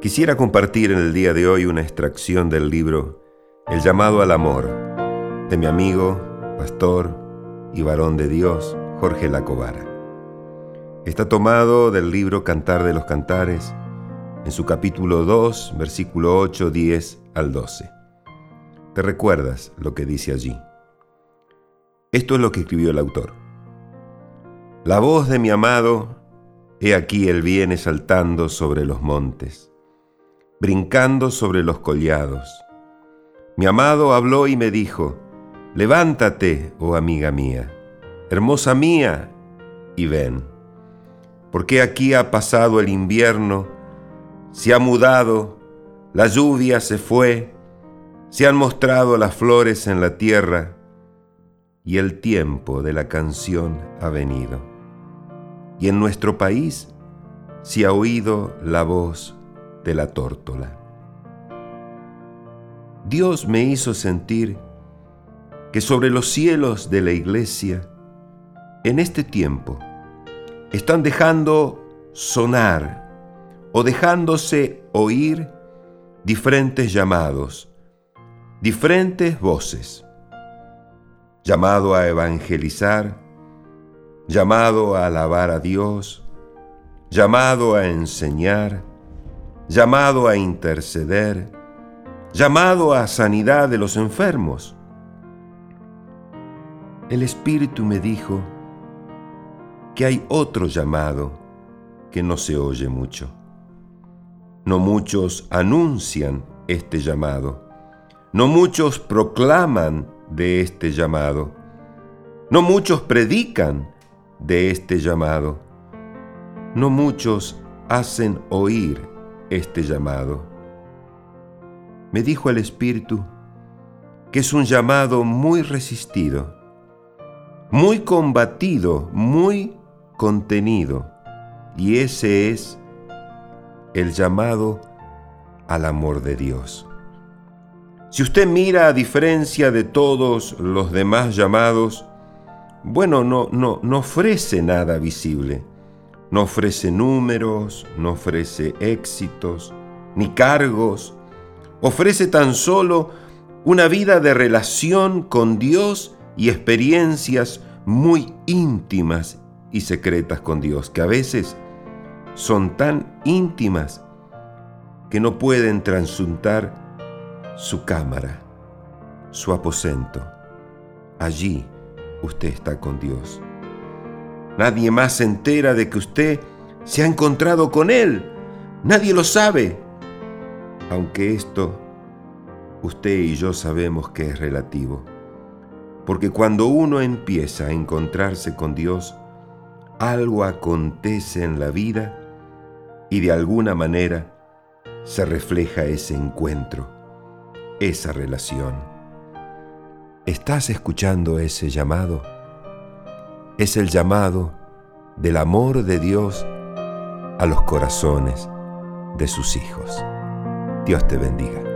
Quisiera compartir en el día de hoy una extracción del libro El llamado al amor de mi amigo, pastor y varón de Dios, Jorge Lacobara. Está tomado del libro Cantar de los Cantares, en su capítulo 2, versículo 8, 10 al 12. ¿Te recuerdas lo que dice allí? Esto es lo que escribió el autor. La voz de mi amado, he aquí él viene saltando sobre los montes brincando sobre los collados. Mi amado habló y me dijo, Levántate, oh amiga mía, hermosa mía, y ven, porque aquí ha pasado el invierno, se ha mudado, la lluvia se fue, se han mostrado las flores en la tierra, y el tiempo de la canción ha venido. Y en nuestro país se ha oído la voz de la tórtola. Dios me hizo sentir que sobre los cielos de la iglesia, en este tiempo, están dejando sonar o dejándose oír diferentes llamados, diferentes voces. Llamado a evangelizar, llamado a alabar a Dios, llamado a enseñar, llamado a interceder, llamado a sanidad de los enfermos. El Espíritu me dijo que hay otro llamado que no se oye mucho. No muchos anuncian este llamado. No muchos proclaman de este llamado. No muchos predican de este llamado. No muchos hacen oír este llamado. Me dijo el Espíritu que es un llamado muy resistido, muy combatido, muy contenido, y ese es el llamado al amor de Dios. Si usted mira a diferencia de todos los demás llamados, bueno, no, no, no ofrece nada visible no ofrece números, no ofrece éxitos, ni cargos. Ofrece tan solo una vida de relación con Dios y experiencias muy íntimas y secretas con Dios, que a veces son tan íntimas que no pueden transuntar su cámara, su aposento. Allí usted está con Dios. Nadie más se entera de que usted se ha encontrado con Él. Nadie lo sabe. Aunque esto usted y yo sabemos que es relativo. Porque cuando uno empieza a encontrarse con Dios, algo acontece en la vida y de alguna manera se refleja ese encuentro, esa relación. ¿Estás escuchando ese llamado? Es el llamado del amor de Dios a los corazones de sus hijos. Dios te bendiga.